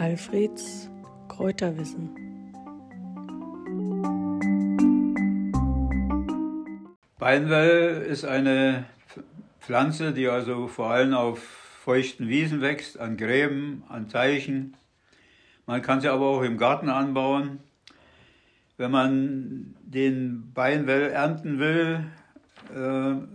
Alfreds Kräuterwissen. Beinwell ist eine Pflanze, die also vor allem auf feuchten Wiesen wächst, an Gräben, an Teichen. Man kann sie aber auch im Garten anbauen. Wenn man den Beinwell ernten will,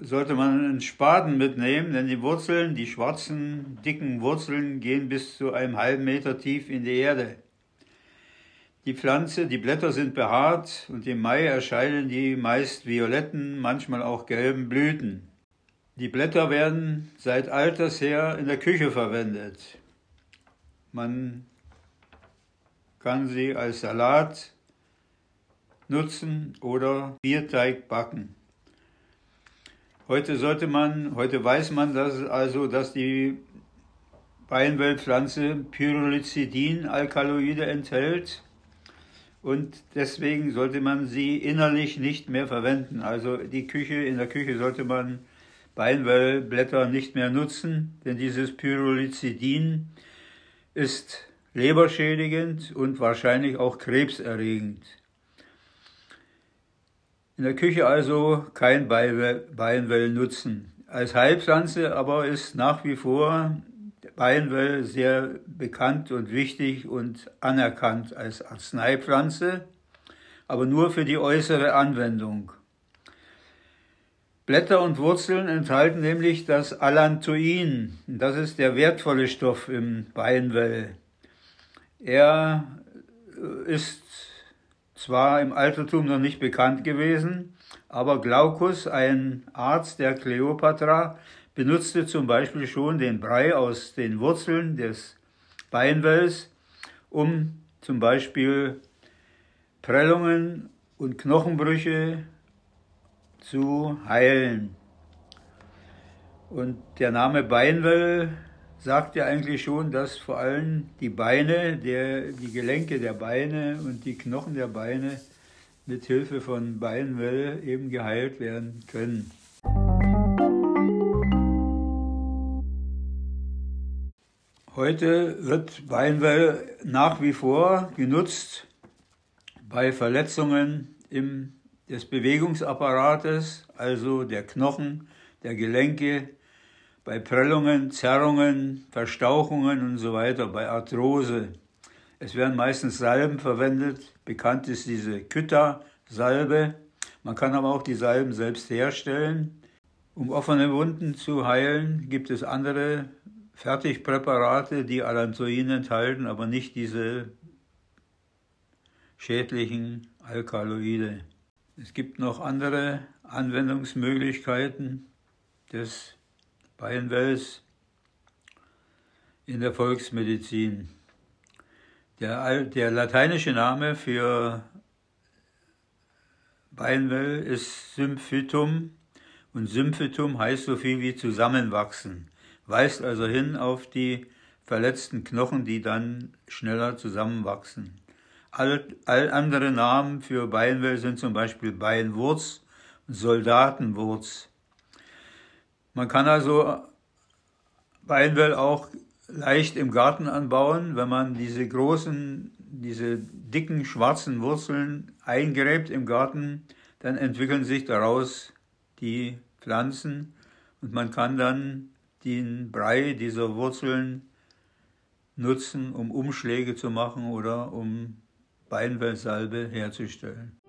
sollte man einen Spaten mitnehmen, denn die Wurzeln, die schwarzen, dicken Wurzeln, gehen bis zu einem halben Meter tief in die Erde. Die Pflanze, die Blätter sind behaart und im Mai erscheinen die meist violetten, manchmal auch gelben Blüten. Die Blätter werden seit alters her in der Küche verwendet. Man kann sie als Salat nutzen oder Bierteig backen. Heute sollte man, heute weiß man dass also, dass die Beinwellpflanze Pyrrolizidin-Alkaloide enthält und deswegen sollte man sie innerlich nicht mehr verwenden. Also die Küche, in der Küche sollte man Beinwellblätter nicht mehr nutzen, denn dieses Pyrrolizidin ist leberschädigend und wahrscheinlich auch krebserregend. In der Küche also kein Beinwell nutzen. Als Heilpflanze aber ist nach wie vor Beinwell sehr bekannt und wichtig und anerkannt als Arzneipflanze, aber nur für die äußere Anwendung. Blätter und Wurzeln enthalten nämlich das Allantoin. Das ist der wertvolle Stoff im Beinwell. Er ist zwar im Altertum noch nicht bekannt gewesen, aber Glaucus, ein Arzt der Kleopatra, benutzte zum Beispiel schon den Brei aus den Wurzeln des Beinwells, um zum Beispiel Prellungen und Knochenbrüche zu heilen. Und der Name Beinwell sagt ja eigentlich schon, dass vor allem die Beine, der, die Gelenke der Beine und die Knochen der Beine mit Hilfe von Beinwell eben geheilt werden können. Heute wird Beinwell nach wie vor genutzt bei Verletzungen im, des Bewegungsapparates, also der Knochen, der Gelenke, bei Prellungen, Zerrungen, Verstauchungen und so weiter, bei Arthrose. Es werden meistens Salben verwendet. Bekannt ist diese Kytta-Salbe. Man kann aber auch die Salben selbst herstellen. Um offene Wunden zu heilen, gibt es andere Fertigpräparate, die Allantoin enthalten, aber nicht diese schädlichen Alkaloide. Es gibt noch andere Anwendungsmöglichkeiten des Bayernwells in der Volksmedizin. Der, der lateinische Name für Beinwell ist Symphytum und Symphytum heißt so viel wie zusammenwachsen, weist also hin auf die verletzten Knochen, die dann schneller zusammenwachsen. All, all andere Namen für Beinwell sind zum Beispiel Beinwurz und Soldatenwurz. Man kann also Beinwell auch leicht im Garten anbauen, wenn man diese großen, diese dicken schwarzen Wurzeln eingräbt im Garten, dann entwickeln sich daraus die Pflanzen und man kann dann den Brei dieser Wurzeln nutzen, um Umschläge zu machen oder um Beinwellsalbe herzustellen.